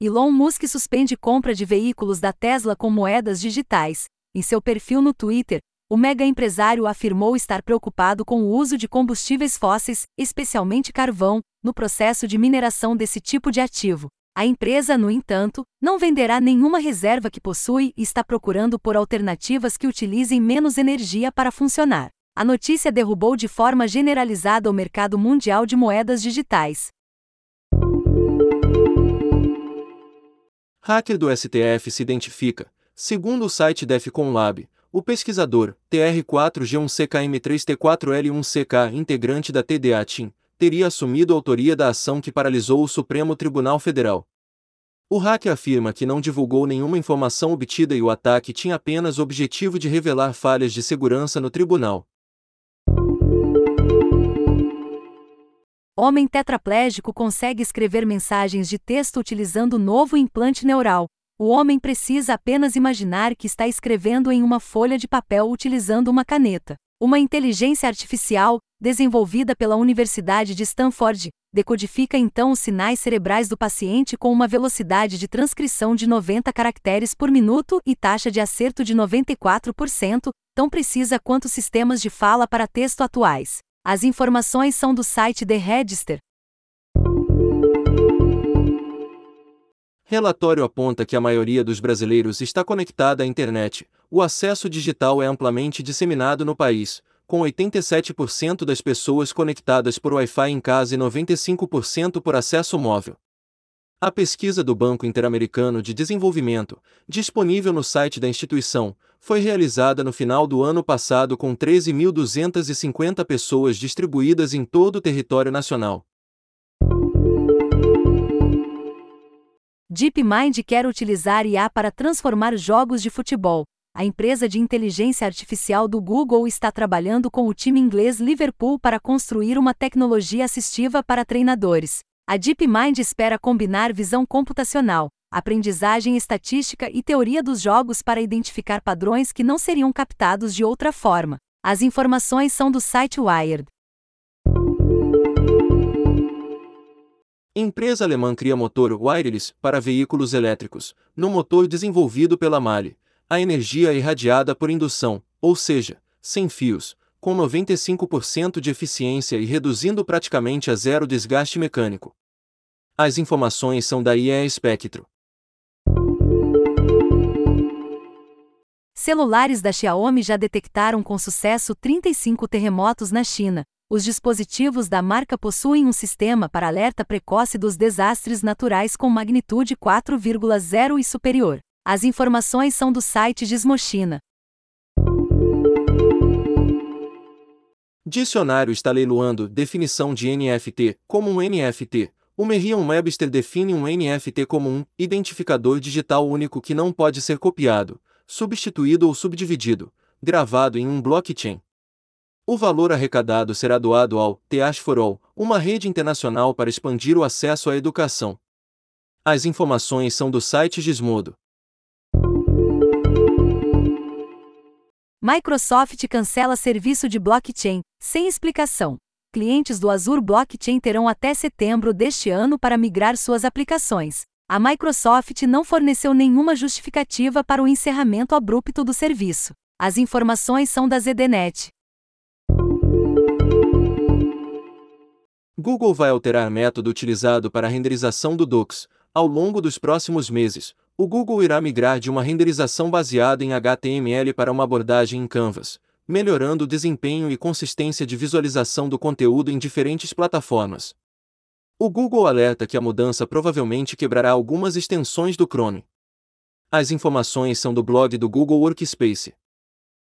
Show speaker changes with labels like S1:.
S1: Elon Musk suspende compra de veículos da Tesla com moedas digitais. Em seu perfil no Twitter, o mega empresário afirmou estar preocupado com o uso de combustíveis fósseis, especialmente carvão, no processo de mineração desse tipo de ativo. A empresa, no entanto, não venderá nenhuma reserva que possui e está procurando por alternativas que utilizem menos energia para funcionar. A notícia derrubou de forma generalizada o mercado mundial de moedas digitais.
S2: Hacker do STF se identifica, segundo o site Defcon Lab, o pesquisador, TR4G1CKM3T4L1CK, integrante da TDA Team, teria assumido a autoria da ação que paralisou o Supremo Tribunal Federal. O hacker afirma que não divulgou nenhuma informação obtida e o ataque tinha apenas o objetivo de revelar falhas de segurança no tribunal.
S1: Homem tetraplégico consegue escrever mensagens de texto utilizando novo implante neural. O homem precisa apenas imaginar que está escrevendo em uma folha de papel utilizando uma caneta. Uma inteligência artificial, desenvolvida pela Universidade de Stanford, decodifica então os sinais cerebrais do paciente com uma velocidade de transcrição de 90 caracteres por minuto e taxa de acerto de 94%, tão precisa quanto sistemas de fala para texto atuais. As informações são do site The Register.
S2: Relatório aponta que a maioria dos brasileiros está conectada à internet. O acesso digital é amplamente disseminado no país, com 87% das pessoas conectadas por Wi-Fi em casa e 95% por acesso móvel. A pesquisa do Banco Interamericano de Desenvolvimento, disponível no site da instituição, foi realizada no final do ano passado com 13.250 pessoas distribuídas em todo o território nacional.
S1: DeepMind quer utilizar IA para transformar jogos de futebol. A empresa de inteligência artificial do Google está trabalhando com o time inglês Liverpool para construir uma tecnologia assistiva para treinadores. A DeepMind espera combinar visão computacional, aprendizagem estatística e teoria dos jogos para identificar padrões que não seriam captados de outra forma. As informações são do site Wired.
S2: Empresa alemã cria motor wireless para veículos elétricos. No motor desenvolvido pela Mali, a energia é irradiada por indução, ou seja, sem fios, com 95% de eficiência e reduzindo praticamente a zero desgaste mecânico. As informações são da IE Spectro.
S1: Celulares da Xiaomi já detectaram com sucesso 35 terremotos na China, os dispositivos da marca possuem um sistema para alerta precoce dos desastres naturais com magnitude 4,0 e superior. As informações são do site Gizmochina.
S2: Dicionário está leiloando definição de NFT como um NFT. O Merriam-Webster define um NFT como um identificador digital único que não pode ser copiado, substituído ou subdividido, gravado em um blockchain. O valor arrecadado será doado ao Teach for All, uma rede internacional para expandir o acesso à educação. As informações são do site Gizmodo.
S1: Microsoft cancela serviço de blockchain, sem explicação. Clientes do Azure Blockchain terão até setembro deste ano para migrar suas aplicações. A Microsoft não forneceu nenhuma justificativa para o encerramento abrupto do serviço. As informações são da ZDNet.
S2: Google vai alterar método utilizado para a renderização do Docs. Ao longo dos próximos meses, o Google irá migrar de uma renderização baseada em HTML para uma abordagem em Canvas, melhorando o desempenho e consistência de visualização do conteúdo em diferentes plataformas. O Google alerta que a mudança provavelmente quebrará algumas extensões do Chrome. As informações são do blog do Google Workspace.